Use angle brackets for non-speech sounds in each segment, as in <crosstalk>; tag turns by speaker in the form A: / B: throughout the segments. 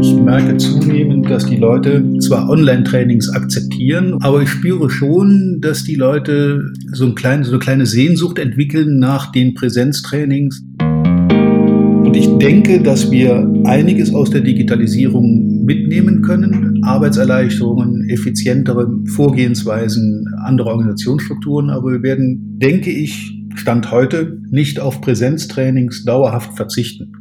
A: Ich merke zunehmend, dass die Leute zwar Online-Trainings akzeptieren, aber ich spüre schon, dass die Leute so, ein klein, so eine kleine Sehnsucht entwickeln nach den Präsenztrainings. Und ich denke, dass wir einiges aus der Digitalisierung mitnehmen können. Arbeitserleichterungen, effizientere Vorgehensweisen, andere Organisationsstrukturen. Aber wir werden, denke ich, Stand heute nicht auf Präsenztrainings dauerhaft verzichten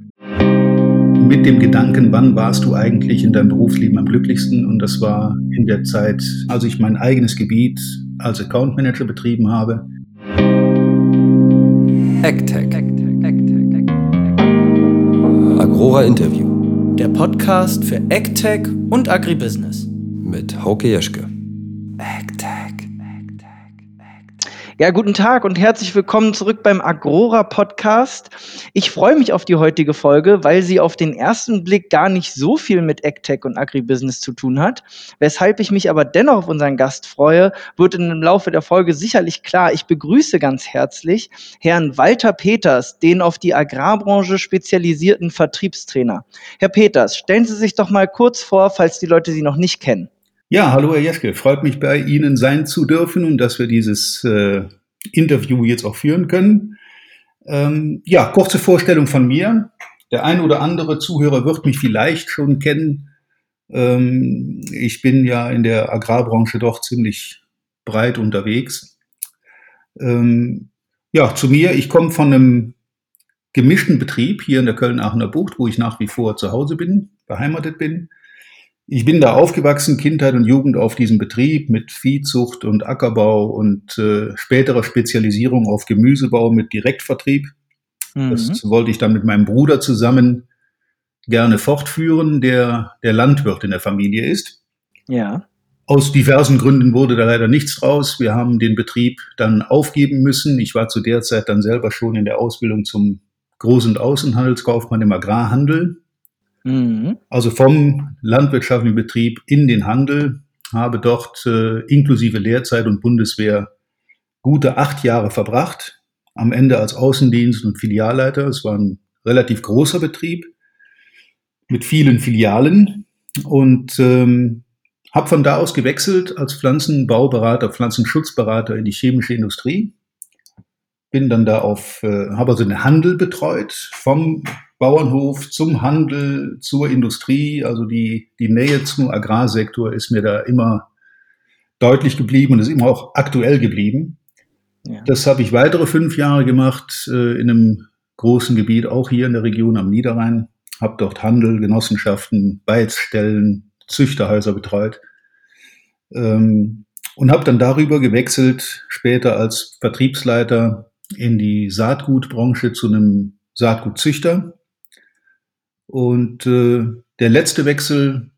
A: mit dem Gedanken, wann warst du eigentlich in deinem Berufsleben am glücklichsten? Und das war in der Zeit, als ich mein eigenes Gebiet als Account Manager betrieben habe.
B: AgTech. Agrora Interview.
C: Der Podcast für AgTech und Agribusiness.
B: Mit Hauke Jeschke.
C: Ja, guten Tag und herzlich willkommen zurück beim Agrora Podcast. Ich freue mich auf die heutige Folge, weil sie auf den ersten Blick gar nicht so viel mit AgTech und Agribusiness zu tun hat. Weshalb ich mich aber dennoch auf unseren Gast freue, wird im Laufe der Folge sicherlich klar. Ich begrüße ganz herzlich Herrn Walter Peters, den auf die Agrarbranche spezialisierten Vertriebstrainer. Herr Peters, stellen Sie sich doch mal kurz vor, falls die Leute Sie noch nicht kennen.
A: Ja, hallo Herr Jeschke, freut mich bei Ihnen sein zu dürfen und dass wir dieses äh, Interview jetzt auch führen können. Ähm, ja, kurze Vorstellung von mir. Der ein oder andere Zuhörer wird mich vielleicht schon kennen. Ähm, ich bin ja in der Agrarbranche doch ziemlich breit unterwegs. Ähm, ja, zu mir, ich komme von einem gemischten Betrieb hier in der Köln-Aachener Bucht, wo ich nach wie vor zu Hause bin, beheimatet bin. Ich bin da aufgewachsen, Kindheit und Jugend auf diesem Betrieb mit Viehzucht und Ackerbau und äh, späterer Spezialisierung auf Gemüsebau mit Direktvertrieb. Mhm. Das wollte ich dann mit meinem Bruder zusammen gerne fortführen, der der Landwirt in der Familie ist.
C: Ja.
A: Aus diversen Gründen wurde da leider nichts draus. Wir haben den Betrieb dann aufgeben müssen. Ich war zu der Zeit dann selber schon in der Ausbildung zum Groß- und Außenhandelskaufmann im Agrarhandel Mhm. Also vom landwirtschaftlichen Betrieb in den Handel, habe dort äh, inklusive Lehrzeit und Bundeswehr gute acht Jahre verbracht. Am Ende als Außendienst und Filialleiter. Es war ein relativ großer Betrieb mit vielen Filialen und ähm, habe von da aus gewechselt als Pflanzenbauberater, Pflanzenschutzberater in die chemische Industrie. Bin dann da auf, äh, habe also den Handel betreut, vom Bauernhof zum Handel, zur Industrie. Also die, die Nähe zum Agrarsektor ist mir da immer deutlich geblieben und ist immer auch aktuell geblieben. Ja. Das habe ich weitere fünf Jahre gemacht äh, in einem großen Gebiet, auch hier in der Region am Niederrhein. Habe dort Handel, Genossenschaften, Beizstellen, Züchterhäuser betreut. Ähm, und habe dann darüber gewechselt, später als Vertriebsleiter in die Saatgutbranche zu einem Saatgutzüchter und äh, der letzte Wechsel,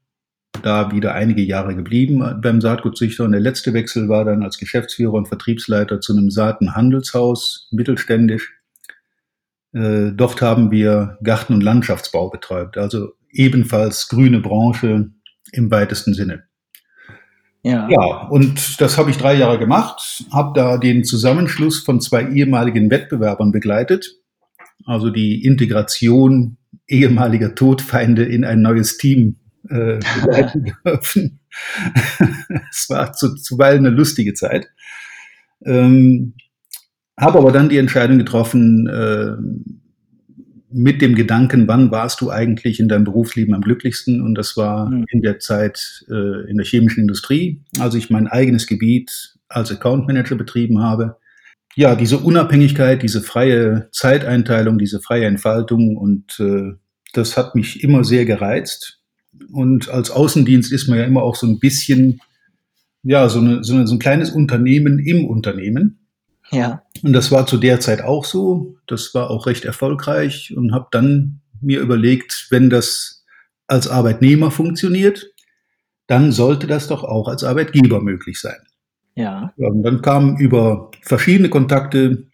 A: da wieder einige Jahre geblieben beim Saatgutzüchter. Und der letzte Wechsel war dann als Geschäftsführer und Vertriebsleiter zu einem Saatenhandelshaus, mittelständisch. Äh, dort haben wir Garten- und Landschaftsbau betreibt, also ebenfalls grüne Branche im weitesten Sinne. Ja. ja, und das habe ich drei Jahre gemacht, habe da den Zusammenschluss von zwei ehemaligen Wettbewerbern begleitet, also die Integration ehemaliger Todfeinde in ein neues Team äh, <laughs> begleiten dürfen. es war zu, zuweilen eine lustige Zeit. Ähm, habe aber dann die Entscheidung getroffen, äh, mit dem Gedanken, wann warst du eigentlich in deinem Berufsleben am glücklichsten? Und das war mhm. in der Zeit äh, in der chemischen Industrie, als ich mein eigenes Gebiet als Account Manager betrieben habe ja, diese Unabhängigkeit, diese freie Zeiteinteilung, diese freie Entfaltung und äh, das hat mich immer sehr gereizt. Und als Außendienst ist man ja immer auch so ein bisschen, ja, so, eine, so, eine, so ein kleines Unternehmen im Unternehmen.
C: Ja.
A: Und das war zu der Zeit auch so. Das war auch recht erfolgreich und habe dann mir überlegt, wenn das als Arbeitnehmer funktioniert, dann sollte das doch auch als Arbeitgeber möglich sein.
C: Ja.
A: Und dann kam über verschiedene Kontakte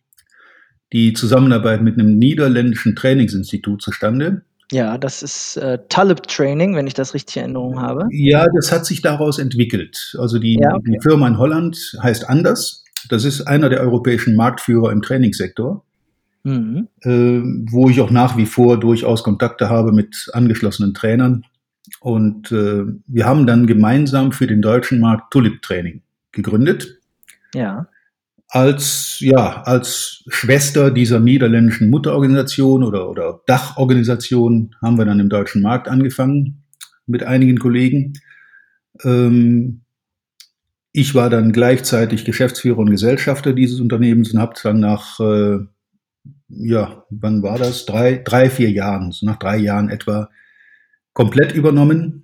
A: die Zusammenarbeit mit einem niederländischen Trainingsinstitut zustande.
C: Ja, das ist äh, Talib Training, wenn ich das richtig in Erinnerung habe.
A: Ja, das hat sich daraus entwickelt. Also die, ja, okay. die Firma in Holland heißt anders. Das ist einer der europäischen Marktführer im Trainingssektor, mhm. äh, wo ich auch nach wie vor durchaus Kontakte habe mit angeschlossenen Trainern. Und äh, wir haben dann gemeinsam für den deutschen Markt Tulip Training gegründet.
C: Ja.
A: Als, ja, als Schwester dieser niederländischen Mutterorganisation oder, oder Dachorganisation haben wir dann im deutschen Markt angefangen mit einigen Kollegen. Ähm, ich war dann gleichzeitig Geschäftsführer und Gesellschafter dieses Unternehmens und habe dann nach, äh, ja, wann war das? Drei, drei, vier Jahren, so nach drei Jahren etwa, komplett übernommen,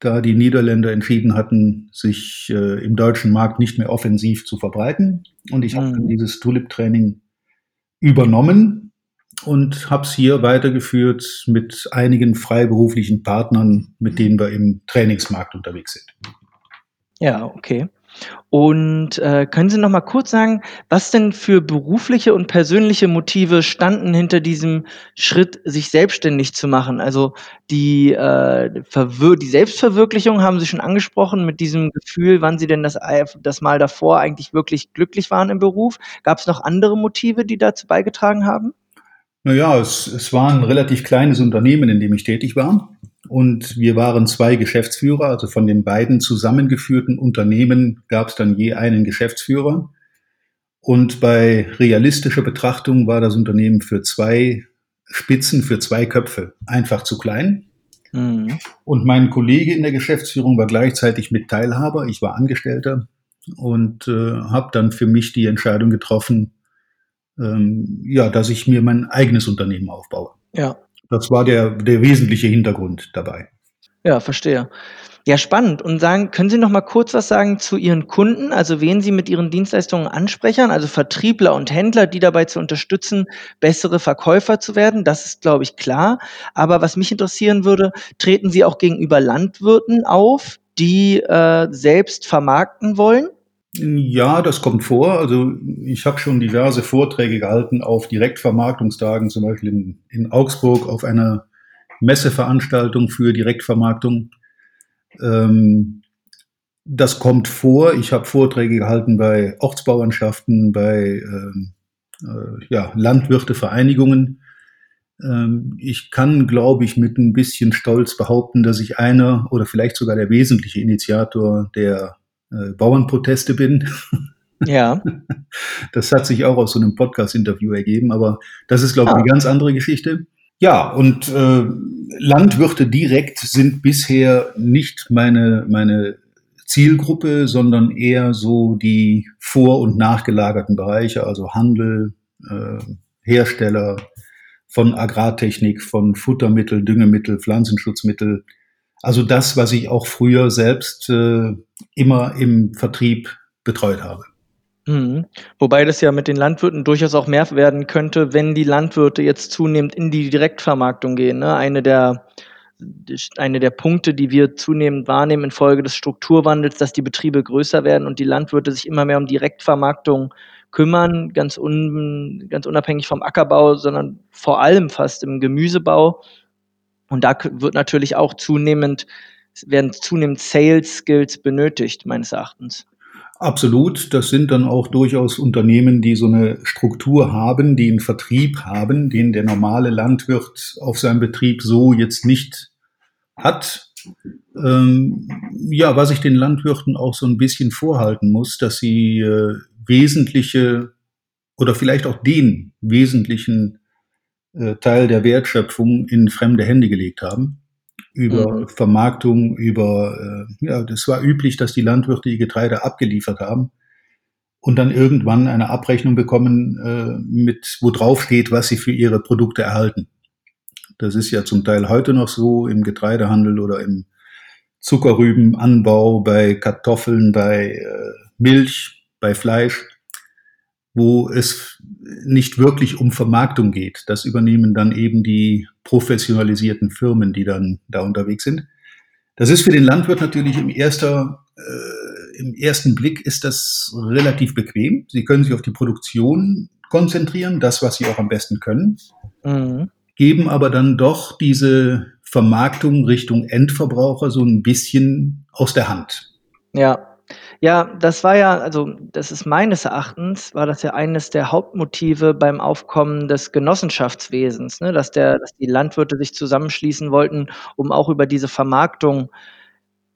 A: da die Niederländer entschieden hatten, sich äh, im deutschen Markt nicht mehr offensiv zu verbreiten. Und ich mhm. habe dann dieses Tulip-Training übernommen und habe es hier weitergeführt mit einigen freiberuflichen Partnern, mit denen wir im Trainingsmarkt unterwegs sind.
C: Ja, okay. Und äh, können Sie noch mal kurz sagen, was denn für berufliche und persönliche Motive standen hinter diesem Schritt, sich selbstständig zu machen? Also die, äh, die Selbstverwirklichung haben Sie schon angesprochen mit diesem Gefühl, wann Sie denn das, das Mal davor eigentlich wirklich glücklich waren im Beruf. Gab es noch andere Motive, die dazu beigetragen haben?
A: Naja, es, es war ein relativ kleines Unternehmen, in dem ich tätig war. Und wir waren zwei Geschäftsführer, also von den beiden zusammengeführten Unternehmen gab es dann je einen Geschäftsführer. Und bei realistischer Betrachtung war das Unternehmen für zwei Spitzen, für zwei Köpfe einfach zu klein. Mhm. Und mein Kollege in der Geschäftsführung war gleichzeitig mit Teilhaber. Ich war Angestellter und äh, habe dann für mich die Entscheidung getroffen, ähm, ja, dass ich mir mein eigenes Unternehmen aufbaue.
C: Ja.
A: Das war der, der wesentliche Hintergrund dabei.
C: Ja, verstehe. Ja, spannend. Und sagen, können Sie noch mal kurz was sagen zu Ihren Kunden, also wen Sie mit Ihren Dienstleistungen ansprechen, also Vertriebler und Händler, die dabei zu unterstützen, bessere Verkäufer zu werden? Das ist, glaube ich, klar. Aber was mich interessieren würde, treten Sie auch gegenüber Landwirten auf, die äh, selbst vermarkten wollen?
A: Ja, das kommt vor. Also ich habe schon diverse Vorträge gehalten auf Direktvermarktungstagen, zum Beispiel in, in Augsburg auf einer Messeveranstaltung für Direktvermarktung. Ähm, das kommt vor. Ich habe Vorträge gehalten bei Ortsbauernschaften, bei ähm, äh, ja, Landwirtevereinigungen. Ähm, ich kann, glaube ich, mit ein bisschen Stolz behaupten, dass ich einer oder vielleicht sogar der wesentliche Initiator der äh, Bauernproteste bin.
C: Ja. <laughs>
A: Das hat sich auch aus so einem Podcast-Interview ergeben, aber das ist, glaube ich, ah. eine ganz andere Geschichte. Ja, und äh, Landwirte direkt sind bisher nicht meine, meine Zielgruppe, sondern eher so die vor- und nachgelagerten Bereiche, also Handel, äh, Hersteller von Agrartechnik, von Futtermittel, Düngemittel, Pflanzenschutzmittel, also das, was ich auch früher selbst äh, immer im Vertrieb betreut habe.
C: Mhm. Wobei das ja mit den Landwirten durchaus auch mehr werden könnte, wenn die Landwirte jetzt zunehmend in die Direktvermarktung gehen. Ne? Eine der eine der Punkte, die wir zunehmend wahrnehmen infolge des Strukturwandels, dass die Betriebe größer werden und die Landwirte sich immer mehr um Direktvermarktung kümmern, ganz, un, ganz unabhängig vom Ackerbau, sondern vor allem fast im Gemüsebau. Und da wird natürlich auch zunehmend, werden zunehmend Sales Skills benötigt, meines Erachtens.
A: Absolut. Das sind dann auch durchaus Unternehmen, die so eine Struktur haben, die einen Vertrieb haben, den der normale Landwirt auf seinem Betrieb so jetzt nicht hat. Ähm, ja, was ich den Landwirten auch so ein bisschen vorhalten muss, dass sie äh, wesentliche oder vielleicht auch den wesentlichen äh, Teil der Wertschöpfung in fremde Hände gelegt haben. Über mhm. Vermarktung, über, äh, ja, das war üblich, dass die Landwirte die Getreide abgeliefert haben und dann irgendwann eine Abrechnung bekommen, äh, mit, wo drauf steht, was sie für ihre Produkte erhalten. Das ist ja zum Teil heute noch so im Getreidehandel oder im Zuckerrübenanbau, bei Kartoffeln, bei äh, Milch, bei Fleisch wo es nicht wirklich um Vermarktung geht. Das übernehmen dann eben die professionalisierten Firmen, die dann da unterwegs sind. Das ist für den Landwirt natürlich im, erster, äh, im ersten Blick ist das relativ bequem. Sie können sich auf die Produktion konzentrieren, das, was sie auch am besten können, mhm. geben aber dann doch diese Vermarktung Richtung Endverbraucher so ein bisschen aus der Hand.
C: Ja, Ja, das war ja also, das ist meines Erachtens war das ja eines der Hauptmotive beim Aufkommen des Genossenschaftswesens, ne, dass der dass die Landwirte sich zusammenschließen wollten, um auch über diese Vermarktung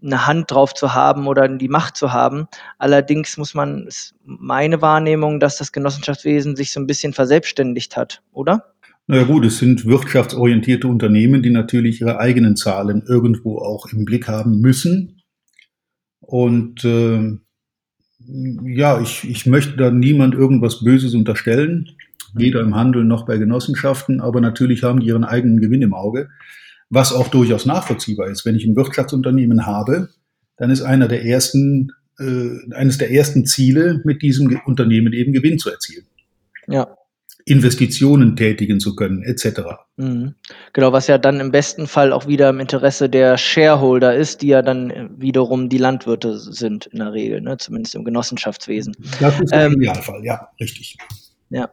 C: 'ne Hand drauf zu haben oder die Macht zu haben. Allerdings muss man ist meine Wahrnehmung, dass das Genossenschaftswesen sich so 'n bisschen verselbstständigt hat, oder?
A: Na ja gut, es sind wirtschaftsorientierte Unternehmen, die natürlich ihre eigenen Zahlen irgendwo auch im Blick haben müssen. Und, äh, ja, ich ich möchte da niemand irgendwas Böses unterstellen, weder im Handel noch bei Genossenschaften, aber natürlich haben die ihren eigenen Gewinn im Auge, was auch durchaus nachvollziehbar ist. Wenn ich 'n Wirtschaftsunternehmen habe, dann ist einer der ersten äh, eines der ersten Ziele, mit diesem Unternehmen eben Gewinn zu erzielen.
C: Ja.
A: Investitionen tätigen zu können, et cetera.
C: Mhm. Genau, was ja dann im besten Fall auch wieder im Interesse der Shareholder ist, die ja dann, wiederum die Landwirte sind in der Regel, ne, zumindest im Genossenschaftswesen.
A: Das ist der
C: Ähm
A: Idealfall, ja, richtig.
C: Ja.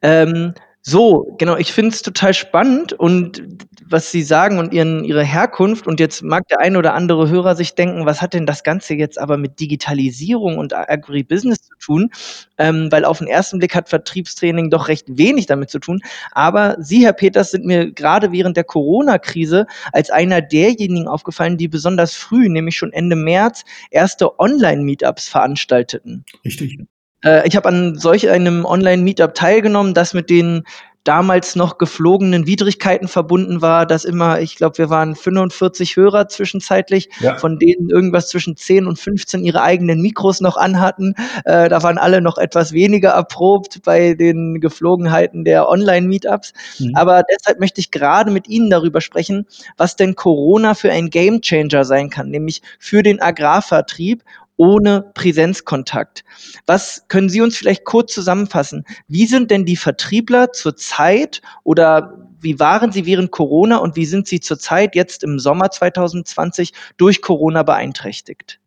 C: Ähm, so, genau, ich finde es total spannend und was Sie sagen und Ihren Ihre Herkunft und jetzt mag der ein oder andere Hörer sich denken: „Was hat denn das Ganze jetzt aber mit Digitalisierung und Agribusiness zu tun?“ Ähm, weil auf 'n ersten Blick hat Vertriebstraining doch recht wenig damit zu tun. Aber Sie, Herr Peters, sind mir grade während der Corona-Krise als einer derjenigen aufgefallen, die besonders früh, nämlich schon Ende März, erste Online-Meetups veranstalteten.
A: Richtig.
C: Äh, ich habe an solch einem Online-Meetup teilgenommen, das mit den damals noch geflogenen Widrigkeiten verbunden war, dass immer ich glaube, wir waren 45 Hörer zwischenzeitlich,
A: Ja.
C: von denen irgendwas zwischen 10 und 15 ihre eigenen Mikros noch anhatten. Äh, da waren alle noch etwas weniger erprobt bei den Geflogenheiten der Online-Meetups.
A: Mhm.
C: Aber deshalb möchte ich grade mit Ihnen darüber sprechen, was denn Corona für ein Gamechanger sein kann, nämlich für den Agrarvertrieb ohne Präsenzkontakt. Was können Sie uns vielleicht kurz zusammenfassen? Wie sind denn die Vertriebler zurzeit oder wie waren sie während Corona und wie sind sie zurzeit jetzt im Sommer 2020 durch Corona beeinträchtigt?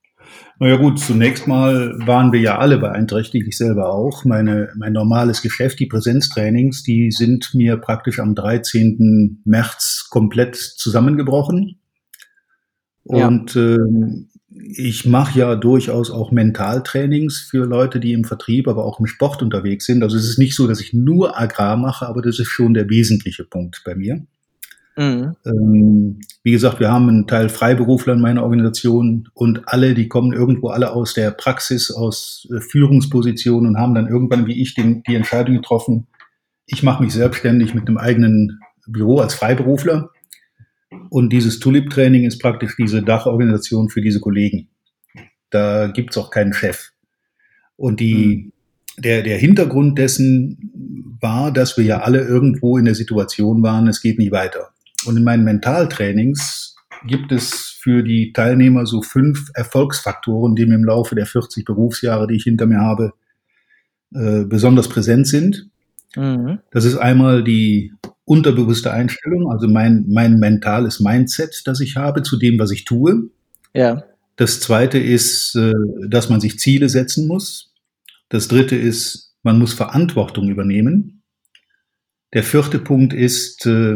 A: Na ja gut, zunächst mal waren wir ja alle beeinträchtigt, ich selber auch. Meine mein normales Geschäft, die Präsenztrainings, die sind mir praktisch am 13. März komplett zusammengebrochen.
C: Ja.
A: Und, ähm, ich mache ja durchaus auch Mentaltrainings für Leute, die im Vertrieb, aber auch im Sport unterwegs sind. Also, es ist nicht so, dass ich nur Agrar mache, aber das ist schon der wesentliche Punkt bei mir.
C: Mhm.
A: Ähm, wie gesagt, wir haben 'n Teil Freiberufler in meiner Organisation und alle, die kommen irgendwo alle aus der Praxis, aus, äh, Führungspositionen und haben dann irgendwann wie ich den die Entscheidung getroffen: „Ich mache mich selbstständig mit 'nem eigenen Büro als Freiberufler.“ Und dieses Tulip-Training ist praktisch diese Dachorganisation für diese Kollegen. Da gibt's auch keinen Chef. Und die der der Hintergrund dessen war, dass wir ja alle irgendwo in der Situation waren, es geht nicht weiter. Und in meinen Mentaltrainings gibt es für die Teilnehmer so 5 Erfolgsfaktoren, die mir im Laufe der 40 Berufsjahre, die ich hinter mir habe, äh, besonders präsent sind.
C: Mhm.
A: Das ist einmal die unterbewusste Einstellung, also mein mein mentales Mindset, das ich habe zu dem, was ich tue.
C: Ja.
A: Das 2. ist, äh, dass man sich Ziele setzen muss. Das 3. ist, man muss Verantwortung übernehmen. Der 4. Punkt ist, äh,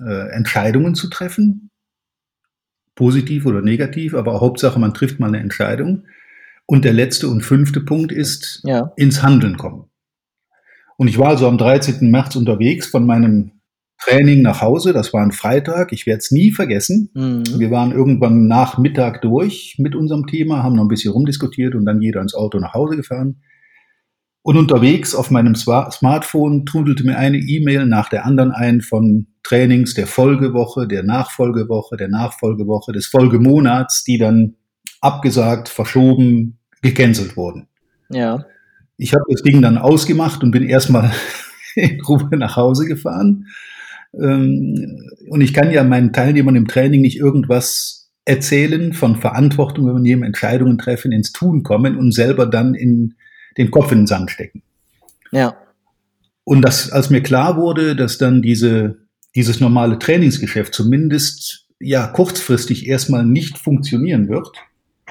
A: äh, Entscheidungen zu treffen. Positiv oder negativ, aber Hauptsache, man trifft mal 'ne Entscheidung. Und der letzte und 5. Punkt ist
C: Ja.
A: ins Handeln kommen. Und ich war also am 13. März unterwegs von meinem Training nach Hause. Das war 'n Freitag. Ich werde es nie vergessen.
C: Mhm.
A: Wir waren irgendwann nach Mittag durch mit unserem Thema, haben noch 'n bisschen rumdiskutiert und dann jeder ins Auto nach Hause gefahren. Und unterwegs auf meinem Smartphone trudelte mir eine E-Mail nach der anderen ein von Trainings der Folgewoche, der Nachfolgewoche, der Nachfolgewoche, des Folgemonats, die dann abgesagt, verschoben, gecancelt wurden.
C: Ja.
A: Ich habe das Ding dann ausgemacht und bin erst mal <laughs> in Ruhe nach Hause gefahren. Ähm, und ich kann ja meinen Teilnehmern im Training nicht irgendwas erzählen, von Verantwortung übernehmen, Entscheidungen treffen, ins Tun kommen und selber dann in den Kopf in den Sand stecken.
C: Ja.
A: Und das als mir klar wurde, dass dann diese dieses normale Trainingsgeschäft zumindest, ja, kurzfristig erst mal nicht funktionieren wird,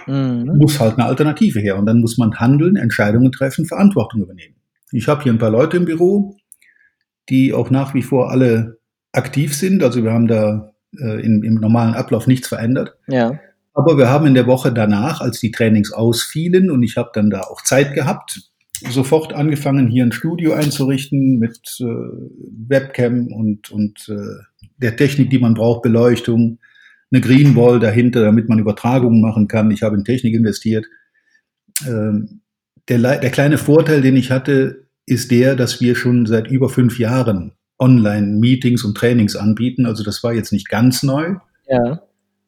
C: Mhm.
A: muss halt 'ne Alternative her. Und dann muss man handeln, Entscheidungen treffen, Verantwortung übernehmen. Ich habe hier 'n paar Leute im Büro, die auch nach wie vor alle aktiv sind. Also, wir haben da, äh, in im normalen Ablauf nichts verändert.
C: Ja.
A: Aber wir haben in der Woche danach, als die Trainings ausfielen und ich habe dann da auch Zeit gehabt, sofort angefangen, hier ein Studio einzurichten mit äh, Webcam und, und äh, der Technik, die man braucht, Beleuchtung, eine Greenwall dahinter, damit man Übertragungen machen kann. Ich habe in Technik investiert. Ähm, der, der kleine Vorteil, den ich hatte, ist der, dass wir schon seit über fünf Jahren Online-Meetings und Trainings anbieten. Also das war jetzt nicht ganz neu.
C: Ja.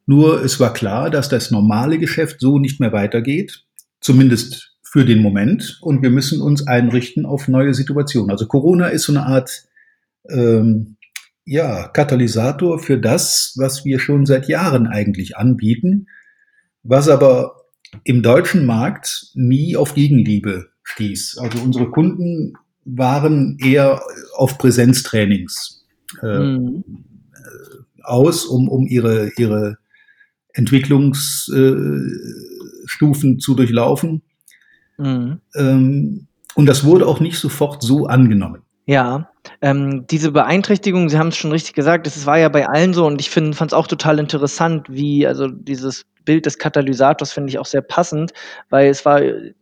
A: Nur es war klar, dass das normale Geschäft so nicht mehr weitergeht. Zumindest für den Moment. Und wir müssen uns einrichten auf neue Situationen. Also Corona ist so eine Art ähm, ja, Katalysator für das, was wir schon seit Jahren eigentlich anbieten, was aber im deutschen Markt nie auf Gegenliebe stieß. Also unsere Kunden waren eher auf Präsenztrainings äh, mhm. aus, um, um ihre, ihre Entwicklungsstufen äh, zu durchlaufen. Mhm. Ähm, und das wurde auch nicht sofort so angenommen.
C: Ja, ähm, diese Beeinträchtigung, Sie haben es schon richtig gesagt, das war ja bei allen so und ich fand es auch total interessant, wie, also dieses Bild des Katalysators finde ich auch sehr passend, weil es war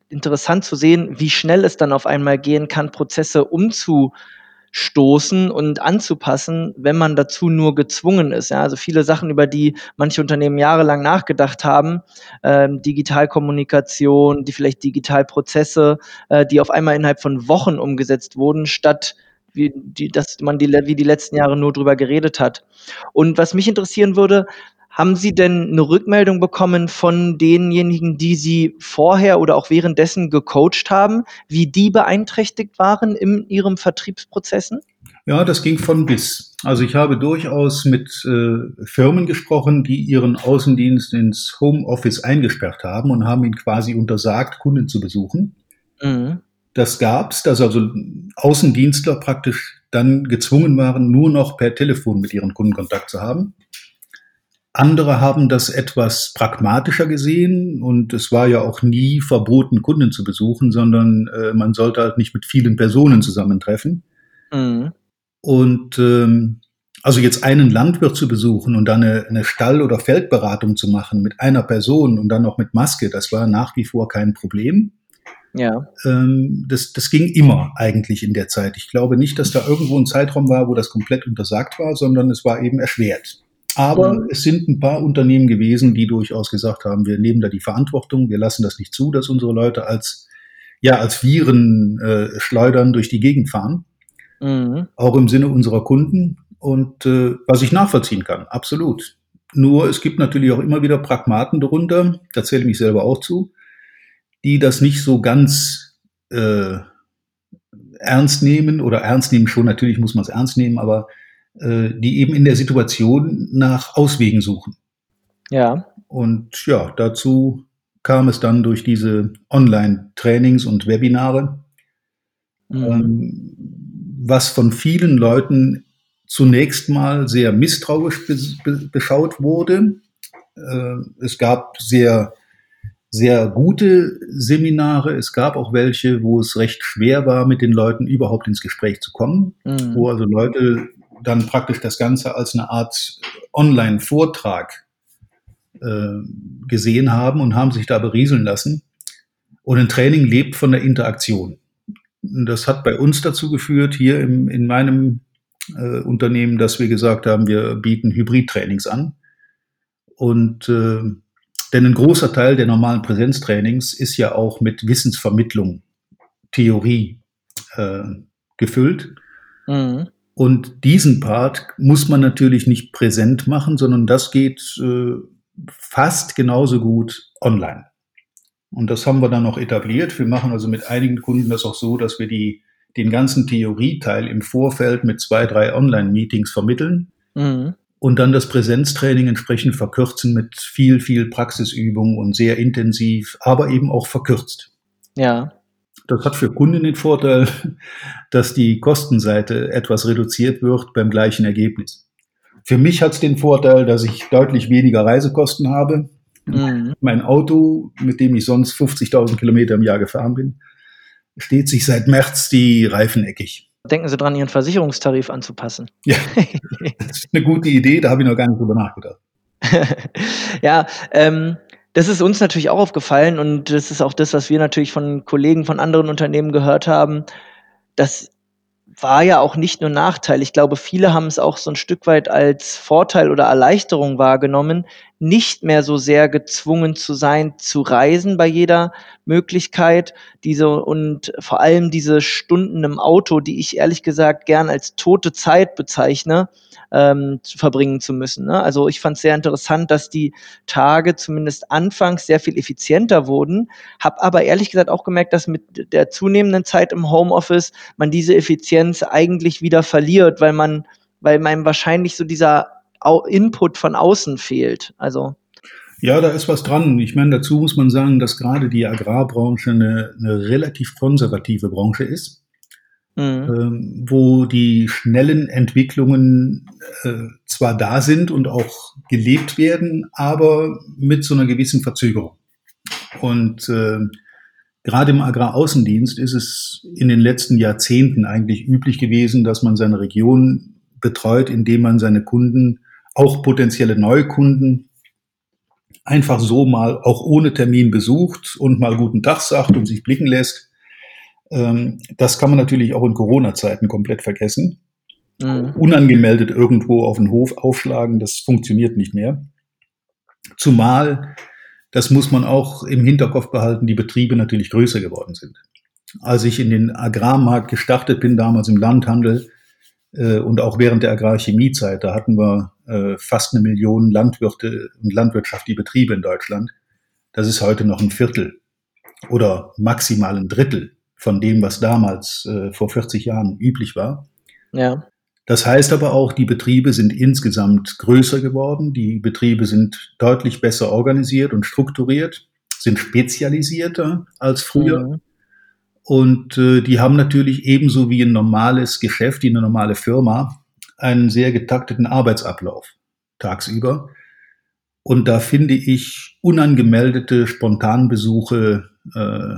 C: interessant zu sehen, wie schnell es dann auf einmal gehen kann, Prozesse umzu stoßen und anzupassen, wenn man dazu nur gezwungen ist. Ja, also viele Sachen, über die manche Unternehmen jahrelang nachgedacht haben, ähm, Digitalkommunikation, die vielleicht Digitalprozesse, äh, die auf einmal innerhalb von Wochen umgesetzt wurden, statt wie die, dass man die, wie die letzten Jahre nur drüber geredet hat. Und was mich interessieren würde, haben Sie denn eine Rückmeldung bekommen von denjenigen, die Sie vorher oder auch währenddessen gecoacht haben, wie die beeinträchtigt waren in ihren Vertriebsprozessen?
A: Ja, das ging von bis. Also ich habe durchaus mit äh, Firmen gesprochen, die ihren Außendienst ins Homeoffice eingesperrt haben und haben ihn quasi untersagt, Kunden zu besuchen. Mhm. Das gab's, dass also Außendienstler praktisch dann gezwungen waren, nur noch per Telefon mit ihren Kunden Kontakt zu haben. Andere haben das etwas pragmatischer gesehen und es war ja auch nie verboten, Kunden zu besuchen, sondern äh, man sollte halt nicht mit vielen Personen zusammentreffen. Mhm. Und ähm, also jetzt einen Landwirt zu besuchen und dann eine, eine Stall- oder Feldberatung zu machen mit einer Person und dann noch mit Maske, das war nach wie vor kein Problem. Ja. Ähm, das, das ging immer eigentlich in der Zeit. Ich glaube nicht, dass da irgendwo ein Zeitraum war, wo das komplett untersagt war, sondern es war eben erschwert. Aber mhm. es sind ein paar Unternehmen gewesen, die durchaus gesagt haben, wir nehmen da die Verantwortung, wir lassen das nicht zu, dass unsere Leute als, ja, als Viren äh, schleudern durch die Gegend fahren. Mhm. Auch im Sinne unserer Kunden. Und äh, was ich nachvollziehen kann, absolut. Nur es gibt natürlich auch immer wieder Pragmaten darunter, da zähle ich mich selber auch zu, die das nicht so ganz äh, ernst nehmen oder ernst nehmen schon, natürlich muss man es ernst nehmen, aber äh, die eben in der Situation nach Auswegen suchen.
C: Ja.
A: Und ja, dazu kam es dann durch diese Online-Trainings und Webinare, mhm. ähm, was von vielen Leuten zunächst mal sehr misstrauisch be be beschaut wurde. Äh, es gab sehr sehr gute Seminare. Es gab auch welche, wo es recht schwer war, mit den Leuten überhaupt ins Gespräch zu kommen, mhm. wo also Leute dann praktisch das Ganze als eine Art Online-Vortrag äh, gesehen haben und haben sich da berieseln lassen. Und ein Training lebt von der Interaktion. Und das hat bei uns dazu geführt, hier im, in meinem äh, Unternehmen, dass wir gesagt haben, wir bieten Hybrid-Trainings an. Und äh, denn ein großer Teil der normalen Präsenztrainings ist ja auch mit Wissensvermittlung, Theorie äh, gefüllt. Mhm. Und diesen Part muss man natürlich nicht präsent machen, sondern das geht äh, fast genauso gut online. Und das haben wir dann auch etabliert. Wir machen also mit einigen Kunden das auch so, dass wir die, den ganzen Theorieteil im Vorfeld mit zwei, drei Online-Meetings vermitteln mhm. Und dann das Präsenztraining entsprechend verkürzen mit viel, viel Praxisübung und sehr intensiv, aber eben auch verkürzt.
C: Ja.
A: Das hat für Kunden den Vorteil, dass die Kostenseite etwas reduziert wird beim gleichen Ergebnis. Für mich hat es den Vorteil, dass ich deutlich weniger Reisekosten habe. Mhm. Mein Auto, mit dem ich sonst 50.000 Kilometer im Jahr gefahren bin, steht sich seit März die Reifen eckig.
C: Denken Sie dran, Ihren Versicherungstarif anzupassen.
A: Ja, das ist eine gute Idee, da habe ich noch gar nicht drüber nachgedacht. <laughs>
C: ja, ähm, das ist uns natürlich auch aufgefallen und das ist auch das, was wir natürlich von Kollegen von anderen Unternehmen gehört haben, dass war ja auch nicht nur Nachteil. Ich glaube, viele haben es auch so ein Stück weit als Vorteil oder Erleichterung wahrgenommen, nicht mehr so sehr gezwungen zu sein, zu reisen bei jeder Möglichkeit. Diese und vor allem diese Stunden im Auto, die ich ehrlich gesagt gern als tote Zeit bezeichne, ähm, verbringen zu müssen. Ne? Also ich fand es sehr interessant, dass die Tage zumindest anfangs sehr viel effizienter wurden, habe aber ehrlich gesagt auch gemerkt, dass mit der zunehmenden Zeit im Homeoffice man diese Effizienz eigentlich wieder verliert, weil man, weil man wahrscheinlich so dieser Input von außen fehlt. Also
A: ja, da ist was dran. Ich meine, dazu muss man sagen, dass gerade die Agrarbranche eine, eine relativ konservative Branche ist mhm. ähm, wo die schnellen Entwicklungen äh, zwar da sind und auch gelebt werden, aber mit so einer gewissen Verzögerung. Und äh, gerade im Agraraußendienst ist es in den letzten Jahrzehnten eigentlich üblich gewesen, dass man seine Region betreut, indem man seine Kunden, auch potenzielle Neukunden, einfach so mal auch ohne Termin besucht und mal guten Tag sagt und sich blicken lässt. Ähm, das kann man natürlich auch in Corona-Zeiten komplett vergessen. Mhm. Unangemeldet irgendwo auf den Hof aufschlagen, das funktioniert nicht mehr. Zumal, das muss man auch im Hinterkopf behalten, die Betriebe natürlich größer geworden sind. Als ich in den Agrarmarkt gestartet bin, damals im Landhandel und auch während der Agrarchemiezeit, da hatten wir äh, fast eine Million Landwirte und landwirtschaftliche Betriebe in Deutschland. Das ist heute noch ein Viertel oder maximal ein Drittel von dem, was damals äh, vor 40 Jahren üblich war.
C: Ja.
A: Das heißt aber auch, die Betriebe sind insgesamt größer geworden, die Betriebe sind deutlich besser organisiert und strukturiert, sind spezialisierter als früher. Mhm. Und äh, die haben natürlich ebenso wie ein normales Geschäft, wie eine normale Firma, einen sehr getakteten Arbeitsablauf tagsüber. Und da finde ich unangemeldete Spontanbesuche äh,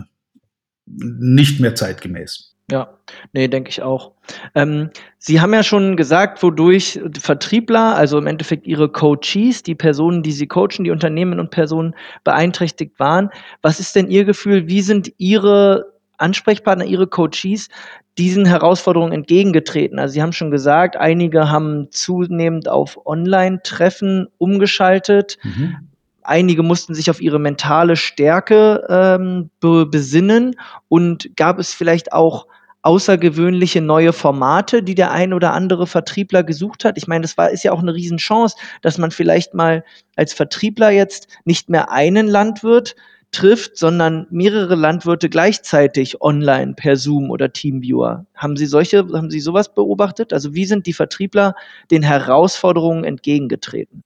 A: nicht mehr zeitgemäß.
C: Ja, nee, denke ich auch. Ähm, Sie haben ja schon gesagt, wodurch Vertriebler, also im Endeffekt Ihre Coaches, die Personen, die Sie coachen, die Unternehmen und Personen beeinträchtigt waren. Was ist denn Ihr Gefühl? Wie sind Ihre Ansprechpartner, Ihre Coaches diesen Herausforderungen entgegengetreten? Also Sie haben schon gesagt, einige haben zunehmend auf Online-Treffen umgeschaltet. Mhm. Einige mussten sich auf ihre mentale Stärke ähm, be besinnen und gab es vielleicht auch außergewöhnliche neue Formate, die der ein oder andere Vertriebler gesucht hat. Ich meine, das war, ist ja auch eine Riesenchance, dass man vielleicht mal als Vertriebler jetzt nicht mehr einen Landwirt trifft, sondern mehrere Landwirte gleichzeitig online per Zoom oder Teamviewer. Haben Sie solche, haben Sie sowas beobachtet? Also wie sind die Vertriebler den Herausforderungen entgegengetreten?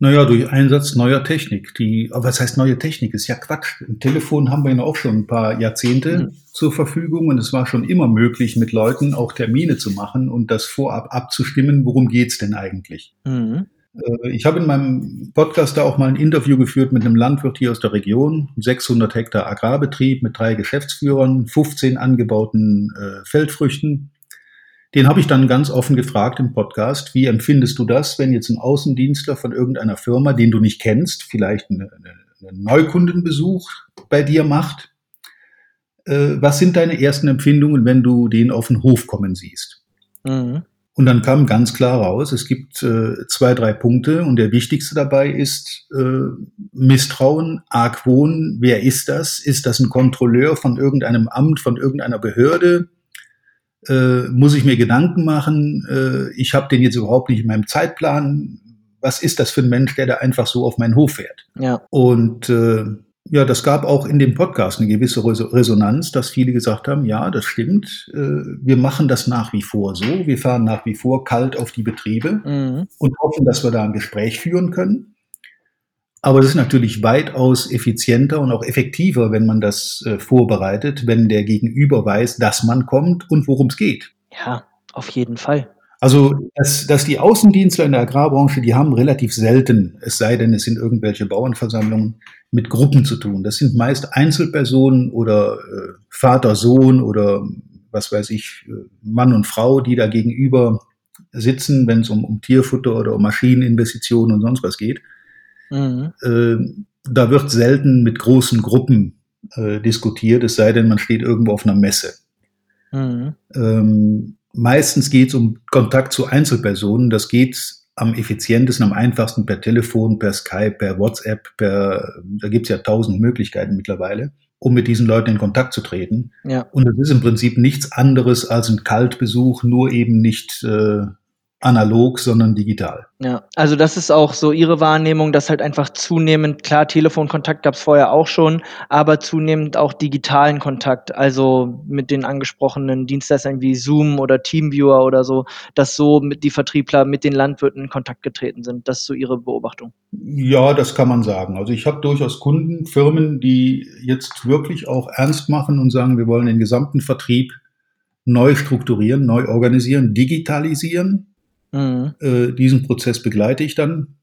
A: Naja, durch Einsatz neuer Technik. Die, aber was heißt neue Technik? Ist ja Quatsch. Ein Telefon haben wir ja auch schon ein paar Jahrzehnte mhm. zur Verfügung und es war schon immer möglich, mit Leuten auch Termine zu machen und das vorab abzustimmen, worum geht's denn eigentlich. Mhm. Äh, ich habe in meinem Podcast da auch mal ein Interview geführt mit einem Landwirt hier aus der Region, 600 Hektar Agrarbetrieb mit drei Geschäftsführern, 15 angebauten äh, Feldfrüchten den habe ich dann ganz offen gefragt im Podcast, wie empfindest du das, wenn jetzt ein Außendienstler von irgendeiner Firma, den du nicht kennst, vielleicht einen, einen Neukundenbesuch bei dir macht? Äh, was sind deine ersten Empfindungen, wenn du den auf den Hof kommen siehst? Mhm. Und dann kam ganz klar raus, es gibt äh, zwei, drei Punkte und der wichtigste dabei ist äh, Misstrauen, Argwohn. Wer ist das? Ist das ein Kontrolleur von irgendeinem Amt, von irgendeiner Behörde? äh, muss ich mir Gedanken machen, äh, ich habe den jetzt überhaupt nicht in meinem Zeitplan. Was ist das für ein Mensch, der da einfach so auf meinen Hof fährt?
C: Ja.
A: Und äh, ja, das gab auch in dem Podcast eine gewisse Resonanz, dass viele gesagt haben, ja, das stimmt, äh, wir machen das nach wie vor so, wir fahren nach wie vor kalt auf die Betriebe mhm. und hoffen, dass wir da ein Gespräch führen können. Aber es ist natürlich weitaus effizienter und auch effektiver, wenn man das äh, vorbereitet, wenn der Gegenüber weiß, dass man kommt und worum es geht.
C: Ja, auf jeden Fall.
A: Also, dass, dass die Außendienstler in der Agrarbranche, die haben relativ selten, es sei denn, es sind irgendwelche Bauernversammlungen, mit Gruppen zu tun. Das sind meist Einzelpersonen oder äh, Vater, Sohn oder was weiß ich, äh, Mann und Frau, die da gegenüber sitzen, wenn es um, um Tierfutter oder um Maschineninvestitionen und sonst was geht. Mhm. Äh, da wird selten mit großen Gruppen äh, diskutiert, es sei denn, man steht irgendwo auf einer Messe. Mhm. Ähm, meistens geht es um Kontakt zu Einzelpersonen. Das geht am effizientesten, am einfachsten per Telefon, per Skype, per WhatsApp, per, da gibt es ja tausend Möglichkeiten mittlerweile, um mit diesen Leuten in Kontakt zu treten. Ja. Und es ist im Prinzip nichts anderes als ein Kaltbesuch, nur eben nicht äh, analog, sondern digital.
C: Ja, also das ist auch so Ihre Wahrnehmung, dass halt einfach zunehmend, klar, Telefonkontakt gab es vorher auch schon, aber zunehmend auch digitalen Kontakt, also mit den angesprochenen Dienstleistern wie Zoom oder Teamviewer oder so, dass so mit die Vertriebler mit den Landwirten in Kontakt getreten sind. Das ist so Ihre Beobachtung.
A: Ja, das kann man sagen. Also ich habe durchaus Kunden, Firmen, die jetzt wirklich auch ernst machen und sagen, wir wollen den gesamten Vertrieb neu strukturieren, neu organisieren, digitalisieren Mhm. Äh, diesen Prozess begleite ich dann,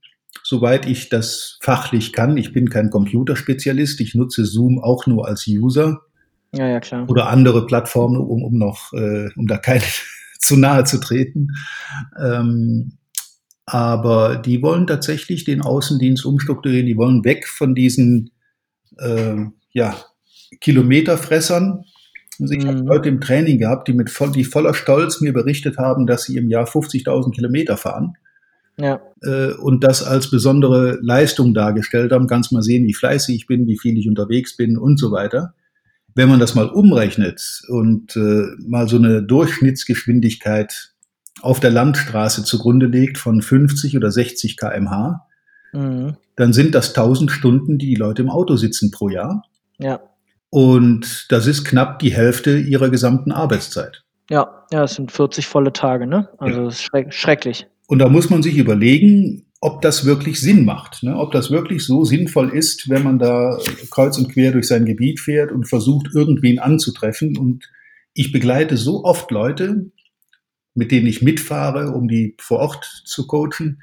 A: soweit ich das fachlich kann. Ich bin kein Computerspezialist. Ich nutze Zoom auch nur als User.
C: Ja, ja, klar.
A: Oder andere Plattformen, um, um noch, äh, um da keine <laughs> zu nahe zu treten. Ähm, aber die wollen tatsächlich den Außendienst umstrukturieren. Die wollen weg von diesen äh, ja, Kilometerfressern, also ich mhm. habe Leute im Training gehabt, die mit voll, die voller Stolz mir berichtet haben, dass sie im Jahr 50.000 Kilometer fahren. Ja. Äh, und das als besondere Leistung dargestellt haben. Kannst mal sehen, wie fleißig ich bin, wie viel ich unterwegs bin und so weiter. Wenn man das mal umrechnet und äh, mal so eine Durchschnittsgeschwindigkeit auf der Landstraße zugrunde legt von 50 oder 60 kmh, mhm. dann sind das 1000 Stunden, die die Leute im Auto sitzen pro Jahr. Ja. Und das ist knapp die Hälfte ihrer gesamten Arbeitszeit.
C: Ja, ja, es sind 40 volle Tage, ne? Also ja. das ist schreck schrecklich.
A: Und da muss man sich überlegen, ob das wirklich Sinn macht, ne? ob das wirklich so sinnvoll ist, wenn man da kreuz und quer durch sein Gebiet fährt und versucht, irgendwen anzutreffen. Und ich begleite so oft Leute, mit denen ich mitfahre, um die vor Ort zu coachen,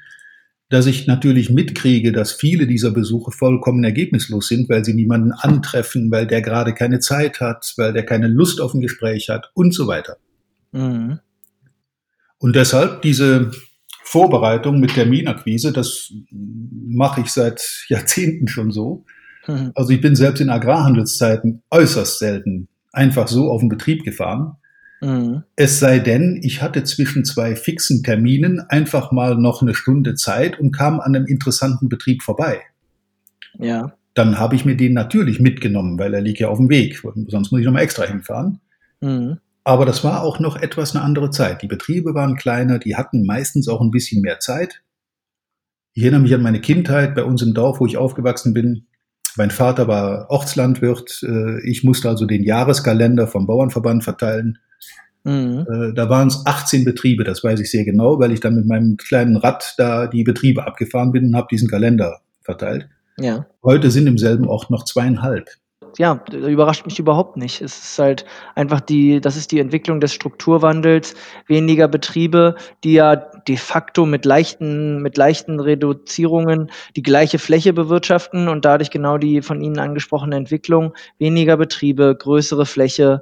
A: dass ich natürlich mitkriege, dass viele dieser Besuche vollkommen ergebnislos sind, weil sie niemanden antreffen, weil der gerade keine Zeit hat, weil der keine Lust auf ein Gespräch hat und so weiter. Mhm. Und deshalb diese Vorbereitung mit Terminakquise, das mache ich seit <laughs> Jahrzehnten schon so. Mhm. Also ich bin selbst in Agrarhandelszeiten äußerst selten einfach so auf den Betrieb gefahren, Mhm. Es sei denn, ich hatte zwischen zwei fixen Terminen einfach mal noch eine Stunde Zeit und kam an einem interessanten Betrieb vorbei. Ja. Dann habe ich mir den natürlich mitgenommen, weil er liegt ja auf dem Weg. Sonst muss ich nochmal extra hinfahren. Mhm. Aber das war auch noch etwas eine andere Zeit. Die Betriebe waren kleiner, die hatten meistens auch ein bisschen mehr Zeit. Ich erinnere mich an meine Kindheit bei uns im Dorf, wo ich aufgewachsen bin. Mein Vater war Ortslandwirt. Äh, ich musste also den Jahreskalender vom Bauernverband verteilen. Mhm. Äh, da waren es 18 Betriebe, das weiß ich sehr genau, weil ich dann mit meinem kleinen Rad da die Betriebe abgefahren bin und habe diesen Kalender verteilt. Ja. Heute sind im selben Ort noch zweieinhalb.
C: Ja, überrascht mich überhaupt nicht. Es ist halt einfach die, das ist die Entwicklung des Strukturwandels, weniger Betriebe, die ja de facto mit leichten, mit leichten Reduzierungen die gleiche Fläche bewirtschaften und dadurch genau die von Ihnen angesprochene Entwicklung, weniger Betriebe, größere Fläche,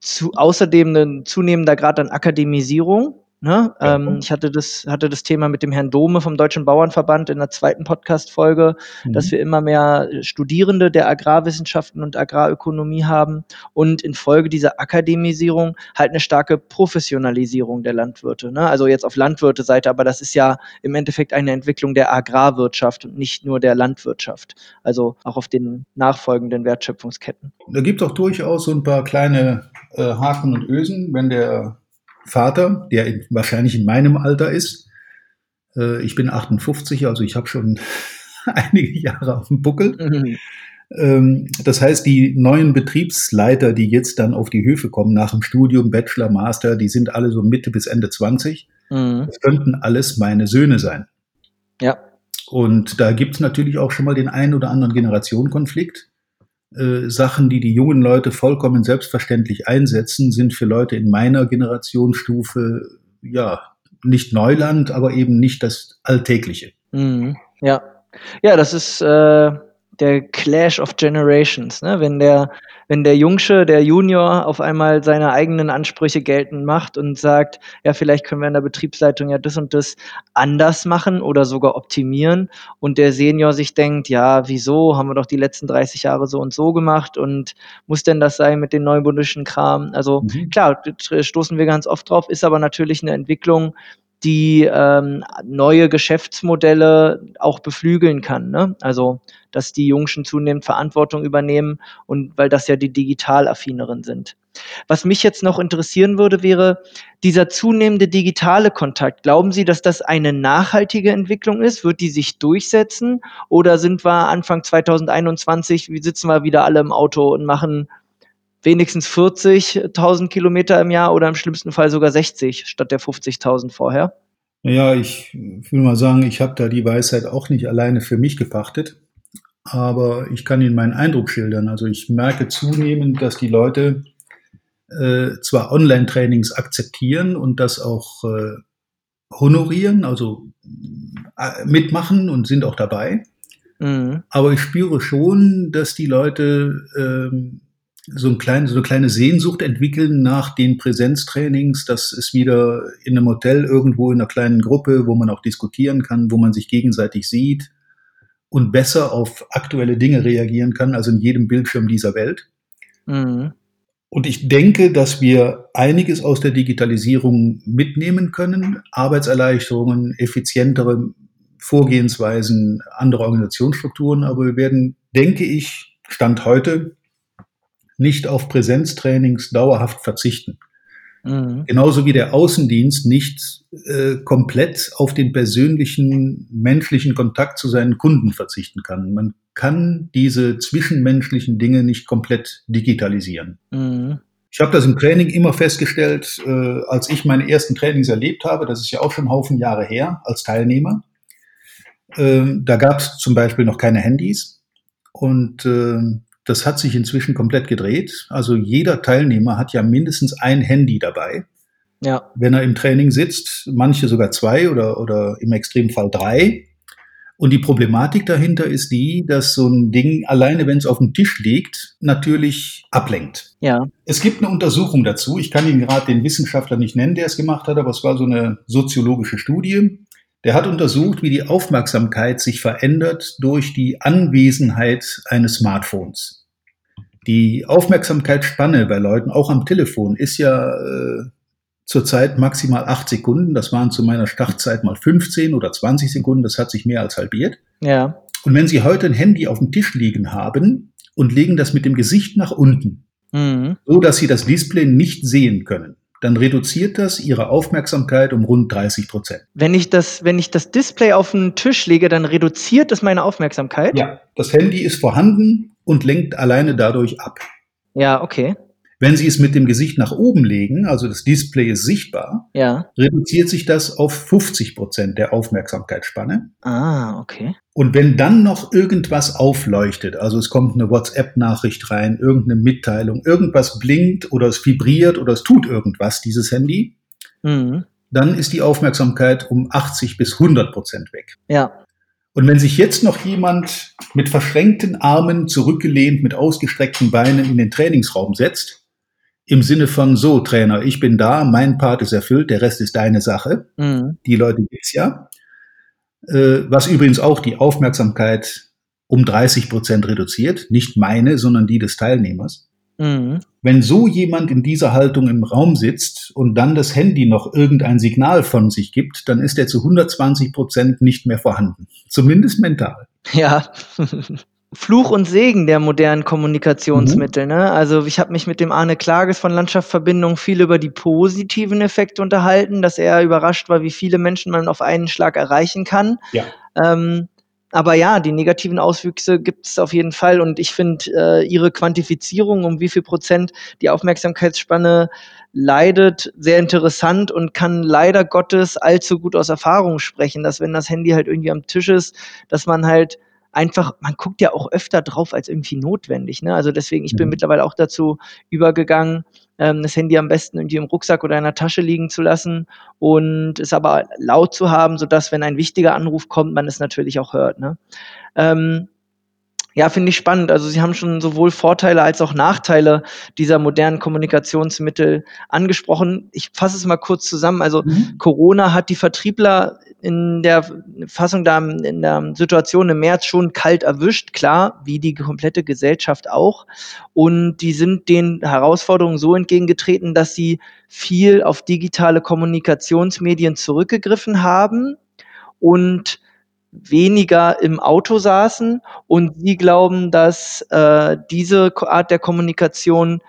C: zu, außerdem ein zunehmender Grad an Akademisierung. Ne? Ja. Ähm, ich hatte das, hatte das Thema mit dem Herrn Dome vom Deutschen Bauernverband in der zweiten Podcast-Folge, mhm. dass wir immer mehr Studierende der Agrarwissenschaften und Agrarökonomie haben und infolge dieser Akademisierung halt eine starke Professionalisierung der Landwirte. Ne? Also jetzt auf Landwirte-Seite, aber das ist ja im Endeffekt eine Entwicklung der Agrarwirtschaft und nicht nur der Landwirtschaft. Also auch auf den nachfolgenden Wertschöpfungsketten.
A: Da gibt es auch durchaus so ein paar kleine äh, Haken und Ösen, wenn der Vater, der in, wahrscheinlich in meinem Alter ist. Äh, ich bin 58, also ich habe schon <laughs> einige Jahre auf dem Buckel. Mhm. Ähm, das heißt, die neuen Betriebsleiter, die jetzt dann auf die Höfe kommen nach dem Studium, Bachelor, Master, die sind alle so Mitte bis Ende 20. Mhm. Das könnten alles meine Söhne sein. Ja. Und da gibt es natürlich auch schon mal den einen oder anderen Generationenkonflikt. Äh, Sachen, die die jungen Leute vollkommen selbstverständlich einsetzen, sind für Leute in meiner Generationsstufe ja nicht Neuland, aber eben nicht das Alltägliche.
C: Mhm. Ja, ja, das ist äh, der Clash of Generations, ne? Wenn der, wenn der Jungsche, der Junior auf einmal seine eigenen Ansprüche geltend macht und sagt, ja, vielleicht können wir in der Betriebsleitung ja das und das anders machen oder sogar optimieren und der Senior sich denkt, ja, wieso, haben wir doch die letzten 30 Jahre so und so gemacht und muss denn das sein mit den neubundischen Kram? Also mhm. klar, stoßen wir ganz oft drauf, ist aber natürlich eine Entwicklung, die ähm, neue Geschäftsmodelle auch beflügeln kann. Ne? Also, dass die Jungschen zunehmend Verantwortung übernehmen und weil das ja die digital affineren sind. Was mich jetzt noch interessieren würde, wäre dieser zunehmende digitale Kontakt. Glauben Sie, dass das eine nachhaltige Entwicklung ist? Wird die sich durchsetzen? Oder sind wir Anfang 2021, wie sitzen wir wieder alle im Auto und machen wenigstens 40.000 Kilometer im Jahr oder im schlimmsten Fall sogar 60 statt der 50.000 vorher?
A: Ja, ich will mal sagen, ich habe da die Weisheit auch nicht alleine für mich gepachtet, aber ich kann Ihnen meinen Eindruck schildern. Also ich merke zunehmend, dass die Leute äh, zwar Online-Trainings akzeptieren und das auch äh, honorieren, also äh, mitmachen und sind auch dabei. Mhm. Aber ich spüre schon, dass die Leute ähm, so, ein klein, so eine kleine Sehnsucht entwickeln nach den Präsenztrainings, dass es wieder in einem Hotel irgendwo in einer kleinen Gruppe, wo man auch diskutieren kann, wo man sich gegenseitig sieht und besser auf aktuelle Dinge reagieren kann, also in jedem Bildschirm dieser Welt. Mhm. Und ich denke, dass wir einiges aus der Digitalisierung mitnehmen können, Arbeitserleichterungen, effizientere Vorgehensweisen, andere Organisationsstrukturen, aber wir werden, denke ich, Stand heute nicht auf Präsenztrainings dauerhaft verzichten. Mhm. Genauso wie der Außendienst nicht äh, komplett auf den persönlichen menschlichen Kontakt zu seinen Kunden verzichten kann. Man kann diese zwischenmenschlichen Dinge nicht komplett digitalisieren. Mhm. Ich habe das im Training immer festgestellt, äh, als ich meine ersten Trainings erlebt habe, das ist ja auch schon einen Haufen Jahre her als Teilnehmer. Äh, da gab es zum Beispiel noch keine Handys und äh, das hat sich inzwischen komplett gedreht. Also jeder Teilnehmer hat ja mindestens ein Handy dabei. Ja. Wenn er im Training sitzt, manche sogar zwei oder, oder im Extremfall drei. Und die Problematik dahinter ist die, dass so ein Ding, alleine wenn es auf dem Tisch liegt, natürlich ablenkt. Ja. Es gibt eine Untersuchung dazu. Ich kann Ihnen gerade den Wissenschaftler nicht nennen, der es gemacht hat, aber es war so eine soziologische Studie. Der hat untersucht, wie die Aufmerksamkeit sich verändert durch die Anwesenheit eines Smartphones. Die Aufmerksamkeitsspanne bei Leuten, auch am Telefon, ist ja äh, zurzeit maximal acht Sekunden. Das waren zu meiner Startzeit mal 15 oder 20 Sekunden. Das hat sich mehr als halbiert. Ja. Und wenn Sie heute ein Handy auf dem Tisch liegen haben und legen das mit dem Gesicht nach unten, mhm. so dass Sie das Display nicht sehen können, dann reduziert das ihre Aufmerksamkeit um rund 30 Prozent.
C: Wenn ich das, wenn ich das Display auf den Tisch lege, dann reduziert es meine Aufmerksamkeit?
A: Ja, das Handy ist vorhanden und lenkt alleine dadurch ab.
C: Ja, okay.
A: Wenn Sie es mit dem Gesicht nach oben legen, also das Display ist sichtbar, ja. reduziert sich das auf 50 Prozent der Aufmerksamkeitsspanne.
C: Ah, okay.
A: Und wenn dann noch irgendwas aufleuchtet, also es kommt eine WhatsApp-Nachricht rein, irgendeine Mitteilung, irgendwas blinkt oder es vibriert oder es tut irgendwas, dieses Handy, mhm. dann ist die Aufmerksamkeit um 80 bis 100 Prozent weg. Ja. Und wenn sich jetzt noch jemand mit verschränkten Armen zurückgelehnt, mit ausgestreckten Beinen in den Trainingsraum setzt, im Sinne von so, Trainer, ich bin da, mein Part ist erfüllt, der Rest ist deine Sache. Mhm. Die Leute gibt's ja. Äh, was übrigens auch die Aufmerksamkeit um 30 Prozent reduziert. Nicht meine, sondern die des Teilnehmers. Mhm. Wenn so jemand in dieser Haltung im Raum sitzt und dann das Handy noch irgendein Signal von sich gibt, dann ist er zu 120 Prozent nicht mehr vorhanden. Zumindest mental.
C: Ja. <laughs> Fluch und Segen der modernen Kommunikationsmittel. Mhm. Ne? Also ich habe mich mit dem Arne Klages von Landschaftsverbindung viel über die positiven Effekte unterhalten, dass er überrascht war, wie viele Menschen man auf einen Schlag erreichen kann. Ja. Ähm, aber ja, die negativen Auswüchse gibt es auf jeden Fall und ich finde äh, ihre Quantifizierung, um wie viel Prozent die Aufmerksamkeitsspanne leidet, sehr interessant und kann leider Gottes allzu gut aus Erfahrung sprechen, dass wenn das Handy halt irgendwie am Tisch ist, dass man halt einfach, man guckt ja auch öfter drauf als irgendwie notwendig. Ne? Also deswegen, ich bin mhm. mittlerweile auch dazu übergegangen, ähm, das Handy am besten irgendwie im Rucksack oder in der Tasche liegen zu lassen und es aber laut zu haben, sodass, wenn ein wichtiger Anruf kommt, man es natürlich auch hört. Ne? Ähm, Ja, finde ich spannend. Also Sie haben schon sowohl Vorteile als auch Nachteile dieser modernen Kommunikationsmittel angesprochen. Ich fasse es mal kurz zusammen. Also mhm. Corona hat die Vertriebler in der Fassung da in der Situation im März schon kalt erwischt, klar, wie die komplette Gesellschaft auch. Und die sind den Herausforderungen so entgegengetreten, dass sie viel auf digitale Kommunikationsmedien zurückgegriffen haben und weniger im Auto saßen und sie glauben, dass äh, diese Art der Kommunikation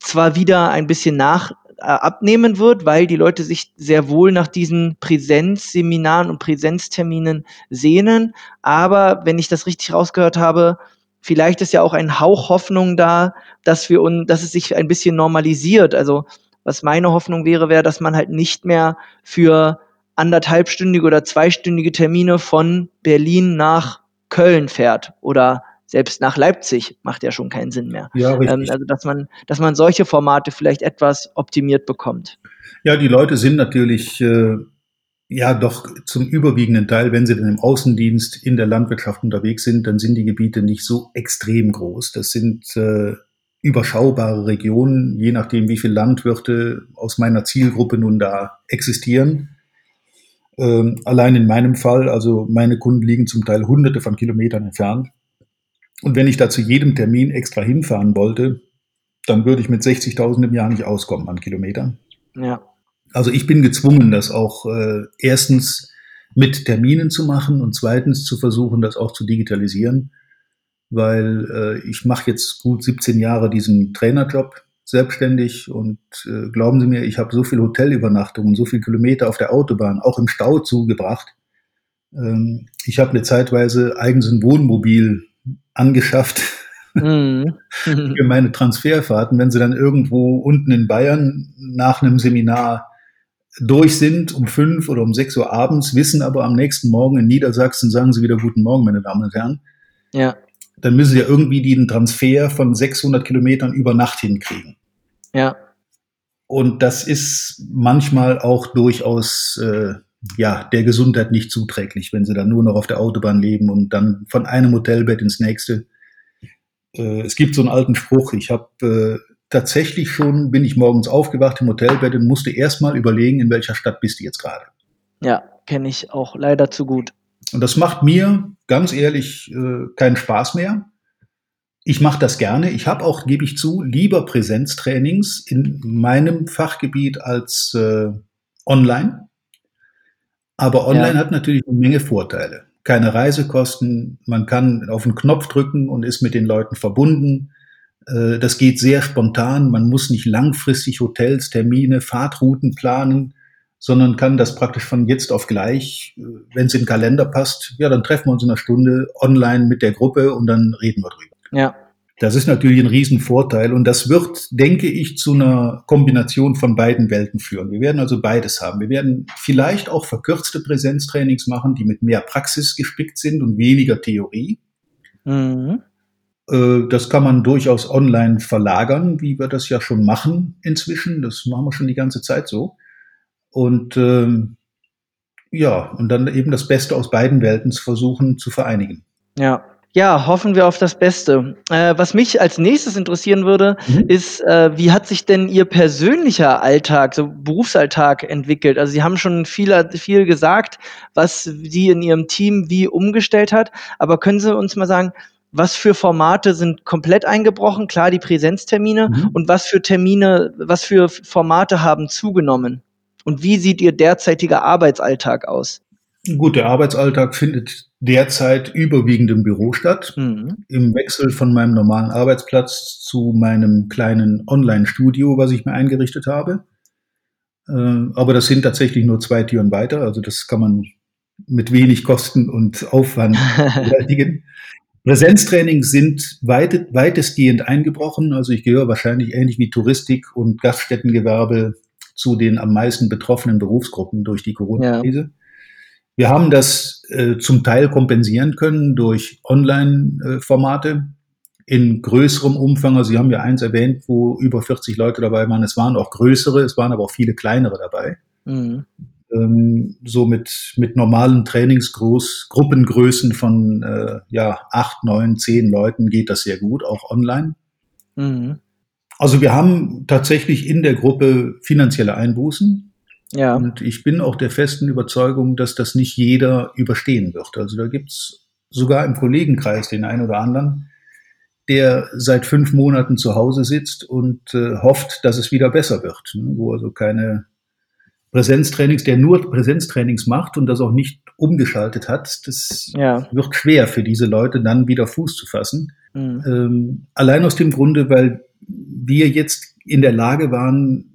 C: zwar wieder ein bisschen nach abnehmen wird, weil die Leute sich sehr wohl nach diesen Präsenzseminaren und Präsenzterminen sehnen, aber wenn ich das richtig rausgehört habe, vielleicht ist ja auch ein Hauch Hoffnung da, dass wir uns, dass es sich ein bisschen normalisiert. Also was meine Hoffnung wäre, wäre, dass man halt nicht mehr für anderthalbstündige oder zweistündige Termine von Berlin nach Köln fährt oder selbst nach Leipzig macht ja schon keinen Sinn mehr. Ja. Ähm, also dass man, dass man solche Formate vielleicht etwas optimiert bekommt.
A: Ja, die Leute sind natürlich äh, ja doch zum überwiegenden Teil, wenn sie dann im Außendienst in der Landwirtschaft unterwegs sind, dann sind die Gebiete nicht so extrem groß. Das sind äh, überschaubare Regionen, je nachdem, wie viele Landwirte aus meiner Zielgruppe nun da existieren. Ähm, allein in meinem Fall, also meine Kunden liegen zum Teil hunderte von Kilometern entfernt. Und wenn ich da zu jedem Termin extra hinfahren wollte, dann würde ich mit 60.000 im Jahr nicht auskommen an Kilometern. Ja. Also ich bin gezwungen, das auch äh, erstens mit Terminen zu machen und zweitens zu versuchen, das auch zu digitalisieren, weil äh, ich mache jetzt gut 17 Jahre diesen Trainerjob selbstständig und äh, glauben Sie mir, ich habe so viel Hotelübernachtungen, so viel Kilometer auf der Autobahn, auch im Stau zugebracht. Ähm, ich habe eine zeitweise eigens ein Wohnmobil angeschafft mhm. <laughs> für meine Transferfahrten. Wenn Sie dann irgendwo unten in Bayern nach einem Seminar durch sind um fünf oder um sechs Uhr abends, wissen aber am nächsten Morgen in Niedersachsen, sagen Sie wieder Guten Morgen, meine Damen und Herren. Ja dann müssen sie ja irgendwie den Transfer von 600 Kilometern über Nacht hinkriegen. Ja. Und das ist manchmal auch durchaus äh, ja der Gesundheit nicht zuträglich, wenn sie dann nur noch auf der Autobahn leben und dann von einem Hotelbett ins nächste. Äh, es gibt so einen alten Spruch. Ich habe äh, tatsächlich schon bin ich morgens aufgewacht im Hotelbett und musste erstmal überlegen, in welcher Stadt bist du jetzt gerade.
C: Ja, kenne ich auch leider zu gut.
A: Und das macht mir ganz ehrlich äh, keinen Spaß mehr. Ich mache das gerne. Ich habe auch, gebe ich zu, lieber Präsenztrainings in meinem Fachgebiet als äh, online. Aber online ja. hat natürlich eine Menge Vorteile. Keine Reisekosten, man kann auf den Knopf drücken und ist mit den Leuten verbunden. Äh, das geht sehr spontan, man muss nicht langfristig Hotels, Termine, Fahrtrouten planen sondern kann das praktisch von jetzt auf gleich, wenn es in den Kalender passt, ja, dann treffen wir uns in einer Stunde online mit der Gruppe und dann reden wir drüber. Ja. Das ist natürlich ein Riesenvorteil und das wird, denke ich, zu einer Kombination von beiden Welten führen. Wir werden also beides haben. Wir werden vielleicht auch verkürzte Präsenztrainings machen, die mit mehr Praxis gespickt sind und weniger Theorie. Mhm. Äh, das kann man durchaus online verlagern, wie wir das ja schon machen inzwischen. Das machen wir schon die ganze Zeit so. Und ähm, ja, und dann eben das Beste aus beiden Welten versuchen zu vereinigen.
C: Ja, ja, hoffen wir auf das Beste. Äh, was mich als nächstes interessieren würde, mhm. ist, äh, wie hat sich denn Ihr persönlicher Alltag, so Berufsalltag entwickelt? Also Sie haben schon viel, viel gesagt, was Sie in Ihrem Team wie umgestellt hat. Aber können Sie uns mal sagen, was für Formate sind komplett eingebrochen? Klar, die Präsenztermine. Mhm. Und was für Termine, was für Formate haben zugenommen? Und wie sieht Ihr derzeitiger Arbeitsalltag aus?
A: Gut, der Arbeitsalltag findet derzeit überwiegend im Büro statt. Mhm. Im Wechsel von meinem normalen Arbeitsplatz zu meinem kleinen Online-Studio, was ich mir eingerichtet habe. Äh, aber das sind tatsächlich nur zwei Türen weiter. Also das kann man mit wenig Kosten und Aufwand <laughs> bewältigen. Präsenztrainings sind weit, weitestgehend eingebrochen. Also ich gehöre wahrscheinlich ähnlich wie Touristik und Gaststättengewerbe zu den am meisten betroffenen Berufsgruppen durch die Corona-Krise. Ja. Wir haben das äh, zum Teil kompensieren können durch Online-Formate in größerem Umfang. Also Sie haben ja eins erwähnt, wo über 40 Leute dabei waren. Es waren auch größere, es waren aber auch viele kleinere dabei. Mhm. Ähm, so mit, mit normalen Trainingsgruppengrößen von äh, ja, acht, neun, zehn Leuten geht das sehr gut, auch online. Mhm. Also wir haben tatsächlich in der Gruppe finanzielle Einbußen. Ja. Und ich bin auch der festen Überzeugung, dass das nicht jeder überstehen wird. Also da gibt's sogar im Kollegenkreis den einen oder anderen, der seit fünf Monaten zu Hause sitzt und äh, hofft, dass es wieder besser wird, ne? wo also keine Präsenztrainings, der nur Präsenztrainings macht und das auch nicht umgeschaltet hat, das ja. wird schwer für diese Leute dann wieder Fuß zu fassen. Mhm. Ähm, allein aus dem Grunde, weil wir jetzt in der Lage waren,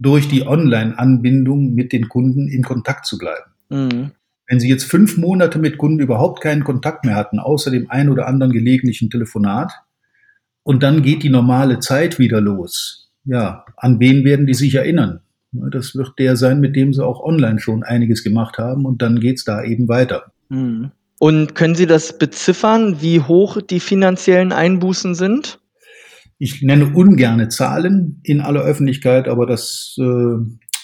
A: durch die Online-Anbindung mit den Kunden in Kontakt zu bleiben. Mhm. Wenn Sie jetzt fünf Monate mit Kunden überhaupt keinen Kontakt mehr hatten, außer dem ein oder anderen gelegentlichen Telefonat, und dann geht die normale Zeit wieder los, ja, an wen werden die sich erinnern? Das wird der sein, mit dem Sie auch online schon einiges gemacht haben, und dann geht's da eben weiter.
C: Mhm. Und können Sie das beziffern, wie hoch die finanziellen Einbußen sind?
A: Ich nenne ungerne Zahlen in aller Öffentlichkeit, aber das, äh,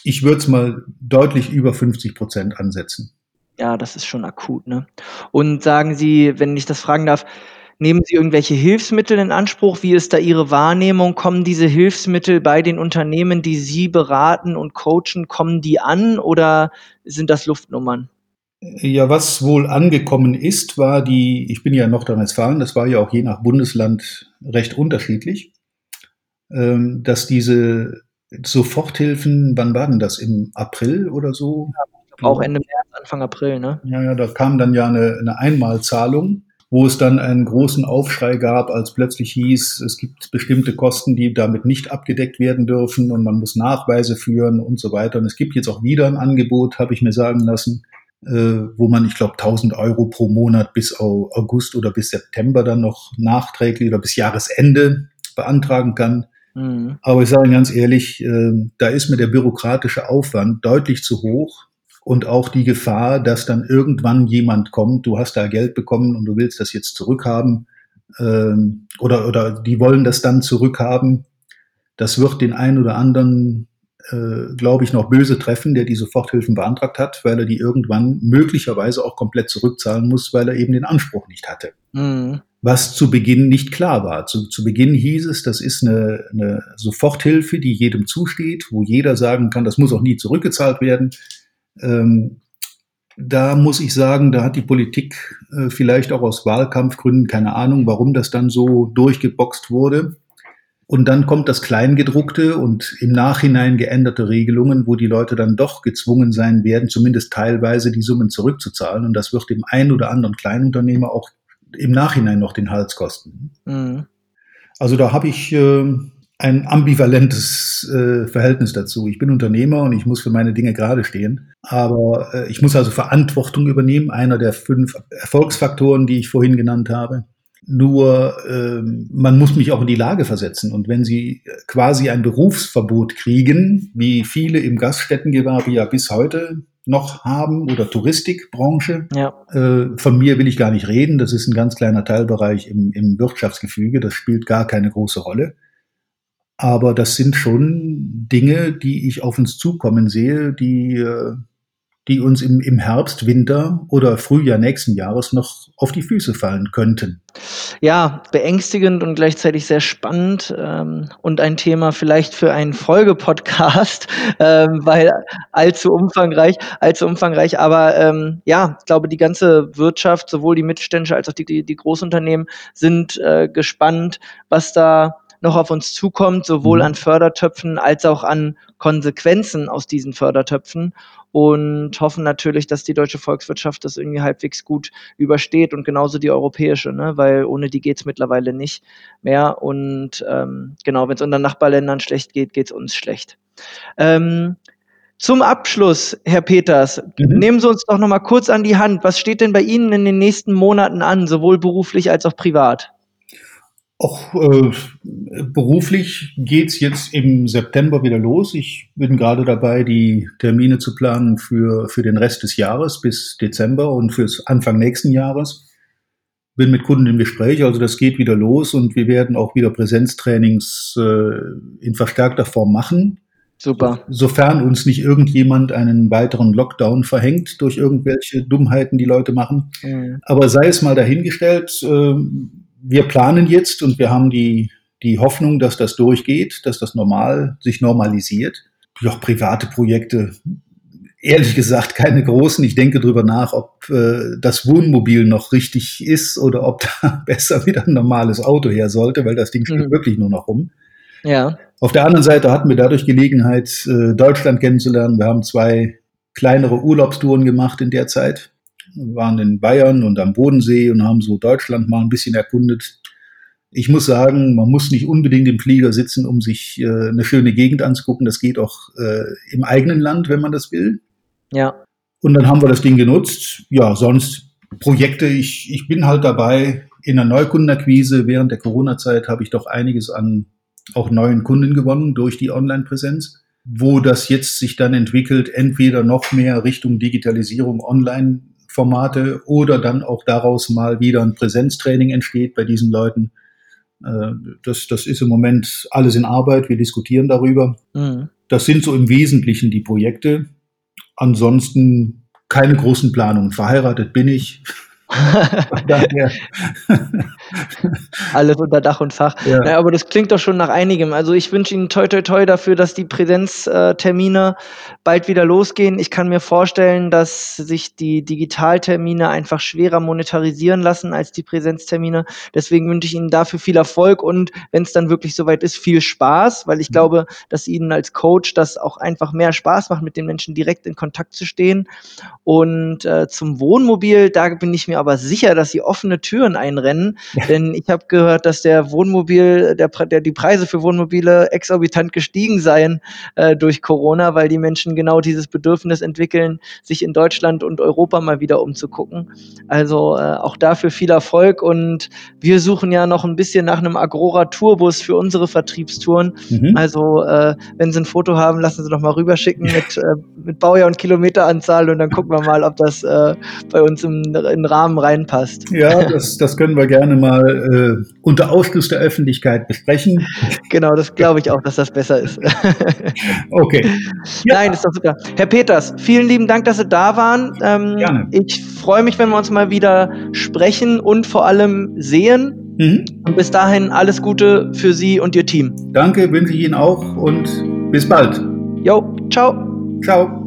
A: ich würde es mal deutlich über 50 Prozent ansetzen.
C: Ja, das ist schon akut. Ne? Und sagen Sie, wenn ich das fragen darf, nehmen Sie irgendwelche Hilfsmittel in Anspruch? Wie ist da Ihre Wahrnehmung? Kommen diese Hilfsmittel bei den Unternehmen, die Sie beraten und coachen, kommen die an oder sind das Luftnummern?
A: Ja, was wohl angekommen ist, war die, ich bin ja in Nordrhein-Westfalen, das war ja auch je nach Bundesland recht unterschiedlich, ähm, dass diese Soforthilfen, wann war denn das? Im April oder so?
C: Ja, auch Ende März, Anfang April, ne?
A: Ja, ja, da kam dann ja eine, eine Einmalzahlung, wo es dann einen großen Aufschrei gab, als plötzlich hieß, es gibt bestimmte Kosten, die damit nicht abgedeckt werden dürfen und man muss Nachweise führen und so weiter. Und es gibt jetzt auch wieder ein Angebot, habe ich mir sagen lassen, wo man, ich glaube, 1000 Euro pro Monat bis August oder bis September dann noch nachträglich oder bis Jahresende beantragen kann. Mhm. Aber ich sage ganz ehrlich, äh, da ist mir der bürokratische Aufwand deutlich zu hoch und auch die Gefahr, dass dann irgendwann jemand kommt, du hast da Geld bekommen und du willst das jetzt zurückhaben ähm, oder, oder die wollen das dann zurückhaben. Das wird den einen oder anderen äh, glaube ich, noch böse treffen, der die Soforthilfen beantragt hat, weil er die irgendwann möglicherweise auch komplett zurückzahlen muss, weil er eben den Anspruch nicht hatte. Mhm. Was zu Beginn nicht klar war. Zu, zu Beginn hieß es, das ist eine, eine Soforthilfe, die jedem zusteht, wo jeder sagen kann, das muss auch nie zurückgezahlt werden. Ähm, da muss ich sagen, da hat die Politik äh, vielleicht auch aus Wahlkampfgründen keine Ahnung, warum das dann so durchgeboxt wurde. Und dann kommt das Kleingedruckte und im Nachhinein geänderte Regelungen, wo die Leute dann doch gezwungen sein werden, zumindest teilweise die Summen zurückzuzahlen. Und das wird dem einen oder anderen Kleinunternehmer auch im Nachhinein noch den Hals kosten. Mhm. Also da habe ich äh, ein ambivalentes äh, Verhältnis dazu. Ich bin Unternehmer und ich muss für meine Dinge gerade stehen. Aber äh, ich muss also Verantwortung übernehmen, einer der fünf Erfolgsfaktoren, die ich vorhin genannt habe. Nur ähm, man muss mich auch in die Lage versetzen. Und wenn Sie quasi ein Berufsverbot kriegen, wie viele im Gaststättengewerbe ja bis heute noch haben oder Touristikbranche, ja. äh, von mir will ich gar nicht reden. Das ist ein ganz kleiner Teilbereich im, im Wirtschaftsgefüge. Das spielt gar keine große Rolle. Aber das sind schon Dinge, die ich auf uns zukommen sehe, die äh, die uns im, im Herbst, Winter oder Frühjahr nächsten Jahres noch auf die Füße fallen könnten.
C: Ja, beängstigend und gleichzeitig sehr spannend ähm, und ein Thema vielleicht für einen Folgepodcast, <laughs> ähm, weil allzu umfangreich, allzu umfangreich. Aber ähm, ja, ich glaube, die ganze Wirtschaft, sowohl die mittelständische als auch die, die, die Großunternehmen, sind äh, gespannt, was da noch auf uns zukommt, sowohl mhm. an Fördertöpfen als auch an Konsequenzen aus diesen Fördertöpfen und hoffen natürlich, dass die deutsche Volkswirtschaft das irgendwie halbwegs gut übersteht und genauso die europäische, ne? weil ohne die geht es mittlerweile nicht mehr. Und ähm, genau, wenn es unseren Nachbarländern schlecht geht, geht es uns schlecht. Ähm, zum Abschluss, Herr Peters, mhm. nehmen Sie uns doch noch mal kurz an die Hand. Was steht denn bei Ihnen in den nächsten Monaten an, sowohl beruflich als auch privat?
A: Auch äh, beruflich geht's jetzt im September wieder los. Ich bin gerade dabei, die Termine zu planen für, für den Rest des Jahres bis Dezember und fürs Anfang nächsten Jahres. Bin mit Kunden im Gespräch, also das geht wieder los und wir werden auch wieder Präsenztrainings äh, in verstärkter Form machen.
C: Super.
A: Sofern uns nicht irgendjemand einen weiteren Lockdown verhängt durch irgendwelche Dummheiten, die Leute machen. Mhm. Aber sei es mal dahingestellt, äh, wir planen jetzt und wir haben die, die Hoffnung, dass das durchgeht, dass das normal sich normalisiert. Doch private Projekte, ehrlich gesagt keine großen. Ich denke drüber nach, ob äh, das Wohnmobil noch richtig ist oder ob <laughs> da besser wieder ein normales Auto her sollte, weil das Ding steht mhm. wirklich nur noch rum.
C: Ja.
A: Auf der anderen Seite hatten wir dadurch Gelegenheit, äh, Deutschland kennenzulernen. Wir haben zwei kleinere Urlaubstouren gemacht in der Zeit. Waren in Bayern und am Bodensee und haben so Deutschland mal ein bisschen erkundet. Ich muss sagen, man muss nicht unbedingt im Flieger sitzen, um sich äh, eine schöne Gegend anzugucken. Das geht auch äh, im eigenen Land, wenn man das will.
C: Ja.
A: Und dann haben wir das Ding genutzt. Ja, sonst Projekte. Ich, ich bin halt dabei in der Neukundenakquise. Während der Corona-Zeit habe ich doch einiges an auch neuen Kunden gewonnen durch die Online-Präsenz. Wo das jetzt sich dann entwickelt, entweder noch mehr Richtung Digitalisierung, Online-Formate oder dann auch daraus mal wieder ein Präsenztraining entsteht bei diesen Leuten. Äh, das, das ist im Moment alles in Arbeit. Wir diskutieren darüber. Mhm. Das sind so im Wesentlichen die Projekte. Ansonsten keine großen Planungen. Verheiratet bin ich. <laughs>
C: Alles unter Dach und Fach. Ja. ja. aber das klingt doch schon nach einigem. Also ich wünsche Ihnen toi toi toi dafür, dass die Präsenztermine bald wieder losgehen. Ich kann mir vorstellen, dass sich die Digitaltermine einfach schwerer monetarisieren lassen als die Präsenztermine. Deswegen wünsche ich Ihnen dafür viel Erfolg und wenn es dann wirklich soweit ist, viel Spaß, weil ich mhm. glaube, dass Ihnen als Coach das auch einfach mehr Spaß macht, mit den Menschen direkt in Kontakt zu stehen. Und äh, zum Wohnmobil, da bin ich mir mir aber sicher, dass sie offene Türen einrennen, denn ich habe gehört, dass der Wohnmobil, der, der, die Preise für Wohnmobile exorbitant gestiegen seien äh, durch Corona, weil die Menschen genau dieses Bedürfnis entwickeln, sich in Deutschland und Europa mal wieder umzugucken. Also äh, auch dafür viel Erfolg und wir suchen ja noch ein bisschen nach einem Agrora Tourbus für unsere Vertriebstouren. Mhm. Also äh, wenn Sie ein Foto haben, lassen Sie doch mal rüberschicken mit, äh, mit Baujahr und Kilometeranzahl und dann gucken wir mal, ob das äh, bei uns im, im Rahmen Rahmen reinpasst.
A: Ja, <laughs> das, das können wir gerne mal äh, unter Ausschluss der Öffentlichkeit besprechen.
C: Genau, das glaube ich auch, dass das besser ist. <laughs>
A: okay.
C: Ja. Nein, ist doch super. Herr Peters, vielen lieben Dank, dass Sie da waren. Ähm, gerne. Ich freue mich, wenn wir uns mal wieder sprechen und vor allem sehen. Mhm. Und bis dahin alles Gute für Sie und Ihr Team.
A: Danke, wünsche ich Ihnen auch und bis bald.
C: Jo, ciao.
A: Ciao.